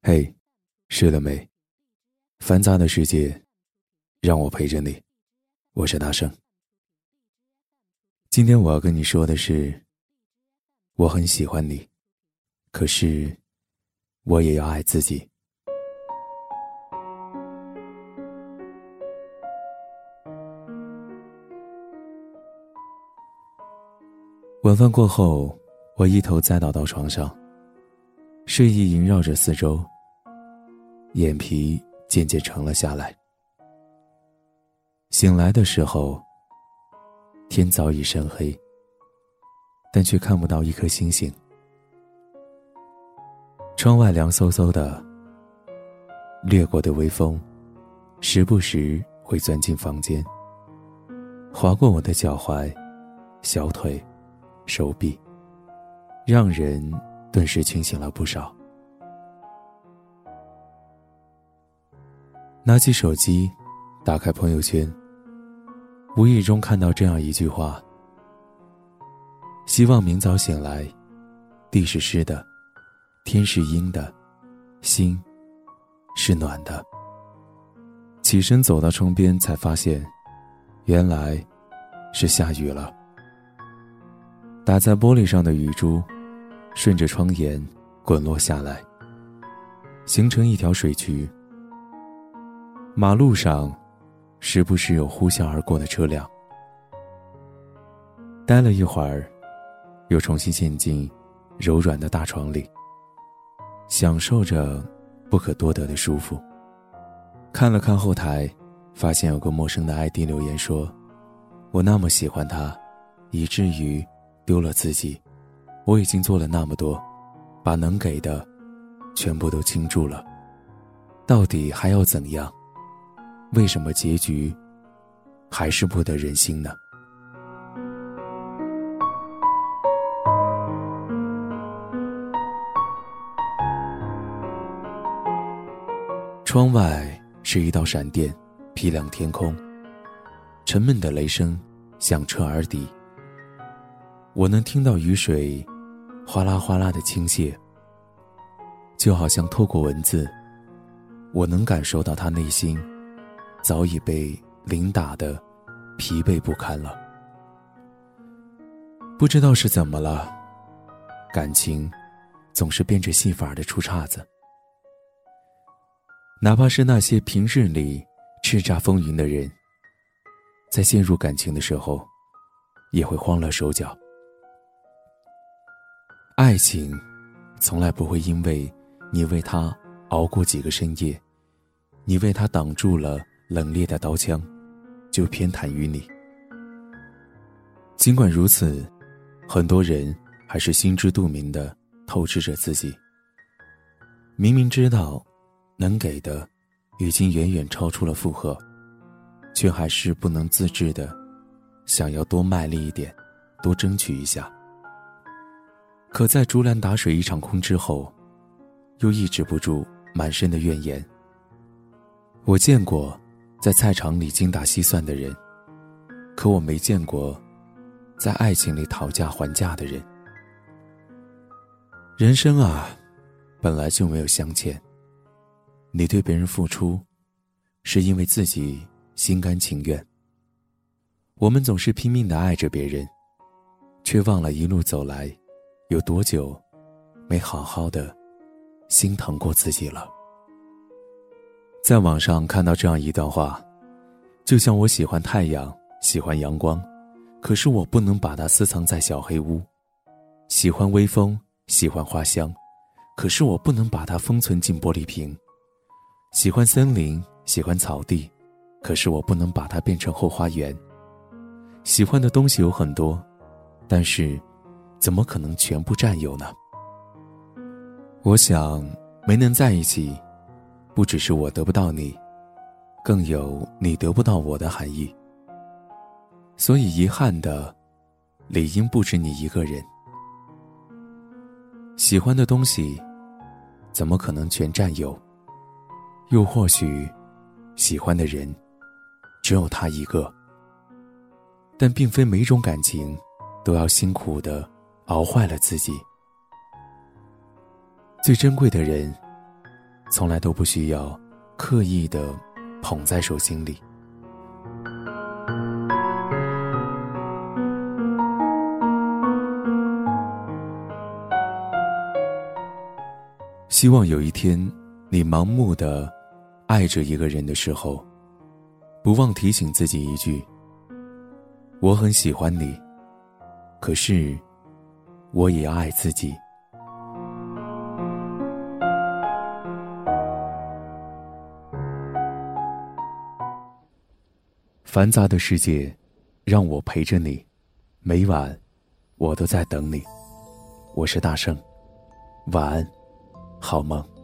嘿，睡了没？繁杂的世界，让我陪着你。我是大圣。今天我要跟你说的是，我很喜欢你，可是我也要爱自己。晚饭过后，我一头栽倒到床上。睡意萦绕着四周，眼皮渐渐沉了下来。醒来的时候，天早已深黑，但却看不到一颗星星。窗外凉飕飕的，掠过的微风，时不时会钻进房间，划过我的脚踝、小腿、手臂，让人。顿时清醒了不少。拿起手机，打开朋友圈，无意中看到这样一句话：“希望明早醒来，地是湿的，天是阴的，心是暖的。”起身走到窗边，才发现，原来是下雨了。打在玻璃上的雨珠。顺着窗沿滚落下来，形成一条水渠。马路上，时不时有呼啸而过的车辆。待了一会儿，又重新陷进柔软的大床里，享受着不可多得的舒服。看了看后台，发现有个陌生的 ID 留言说：“我那么喜欢他，以至于丢了自己。”我已经做了那么多，把能给的全部都倾注了，到底还要怎样？为什么结局还是不得人心呢？窗外是一道闪电，劈亮天空，沉闷的雷声响彻耳底，我能听到雨水。哗啦哗啦的倾泻，就好像透过文字，我能感受到他内心早已被淋打的疲惫不堪了。不知道是怎么了，感情总是变着戏法的出岔子。哪怕是那些平日里叱咤风云的人，在陷入感情的时候，也会慌了手脚。爱情，从来不会因为你为他熬过几个深夜，你为他挡住了冷冽的刀枪，就偏袒于你。尽管如此，很多人还是心知肚明的透支着自己。明明知道能给的已经远远超出了负荷，却还是不能自制的想要多卖力一点，多争取一下。可在竹篮打水一场空之后，又抑制不住满身的怨言。我见过在菜场里精打细算的人，可我没见过在爱情里讨价还价的人。人生啊，本来就没有相欠。你对别人付出，是因为自己心甘情愿。我们总是拼命的爱着别人，却忘了一路走来。有多久，没好好的心疼过自己了？在网上看到这样一段话，就像我喜欢太阳，喜欢阳光，可是我不能把它私藏在小黑屋；喜欢微风，喜欢花香，可是我不能把它封存进玻璃瓶；喜欢森林，喜欢草地，可是我不能把它变成后花园。喜欢的东西有很多，但是。怎么可能全部占有呢？我想，没能在一起，不只是我得不到你，更有你得不到我的含义。所以，遗憾的，理应不止你一个人。喜欢的东西，怎么可能全占有？又或许，喜欢的人，只有他一个。但并非每种感情，都要辛苦的。熬坏了自己。最珍贵的人，从来都不需要刻意的捧在手心里。希望有一天，你盲目的爱着一个人的时候，不忘提醒自己一句：“我很喜欢你，可是我也要爱自己。”繁杂的世界，让我陪着你，每晚我都在等你。我是大圣，晚安。好梦。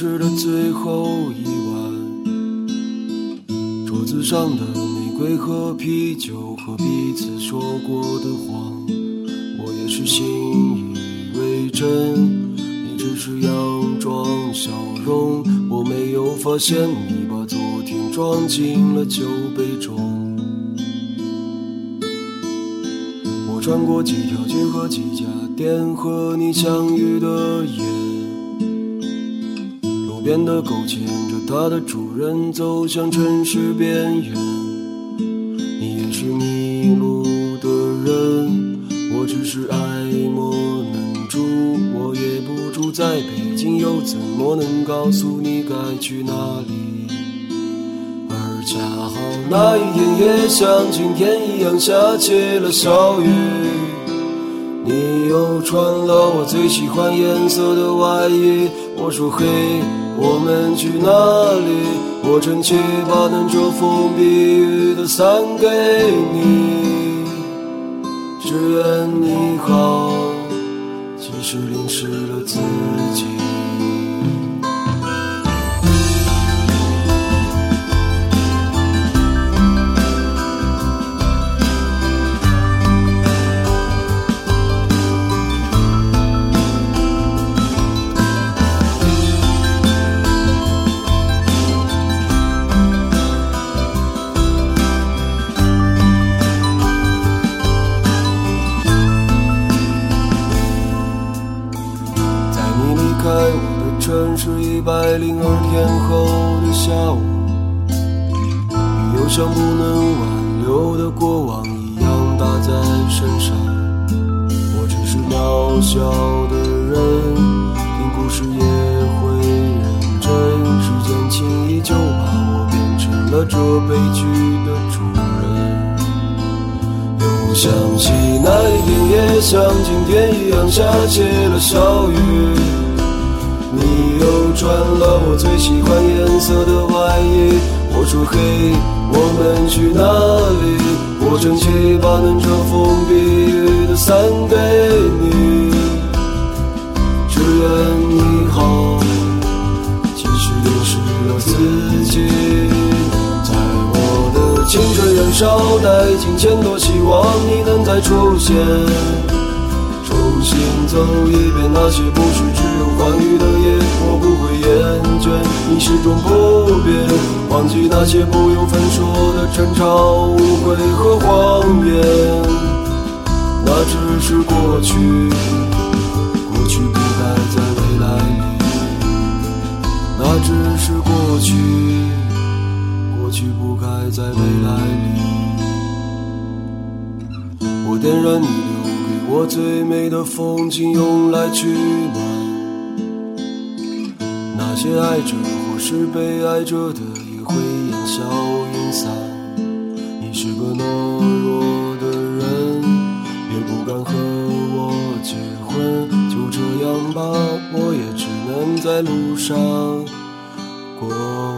吃的最后一碗，桌子上的玫瑰和啤酒和彼此说过的话，我也是信以为真。你只是佯装笑容，我没有发现你把昨天装进了酒杯中。我穿过几条街和几家店，和你相遇的夜。变得狗牵着它的主人走向城市边缘。你也是迷路的人，我只是爱莫能助。我也不住在北京，又怎么能告诉你该去哪里？而恰好那一天也像今天一样下起了小雨。你又穿了我最喜欢颜色的外衣，我说嘿。我们去哪里？我撑起把能遮风避雨的伞给你，只愿你好，即使淋湿了自己。在零二天后的下午，你又像不能挽留的过往一样打在身上。我只是渺小的人，听故事也会认真。时间轻易就把我变成了这悲剧的主人。又想起那一天，也像今天一样下起了小雨。你又穿了我最喜欢颜色的外衣，我说嘿，我们去哪里？我撑起把能遮风避雨的伞给你，只愿你好，即使淋湿了自己。在我的青春燃烧殆尽前，多希望你能再出现。重新走一遍那些不是只有欢愉的夜，我不会厌倦，你始终不变。忘记那些不由分说的争吵、误会和谎言，那只是过去，的风景用来取暖那些爱着或是被爱着的也会烟消云散你是个懦弱的人也不敢和我结婚就这样吧我也只能在路上过。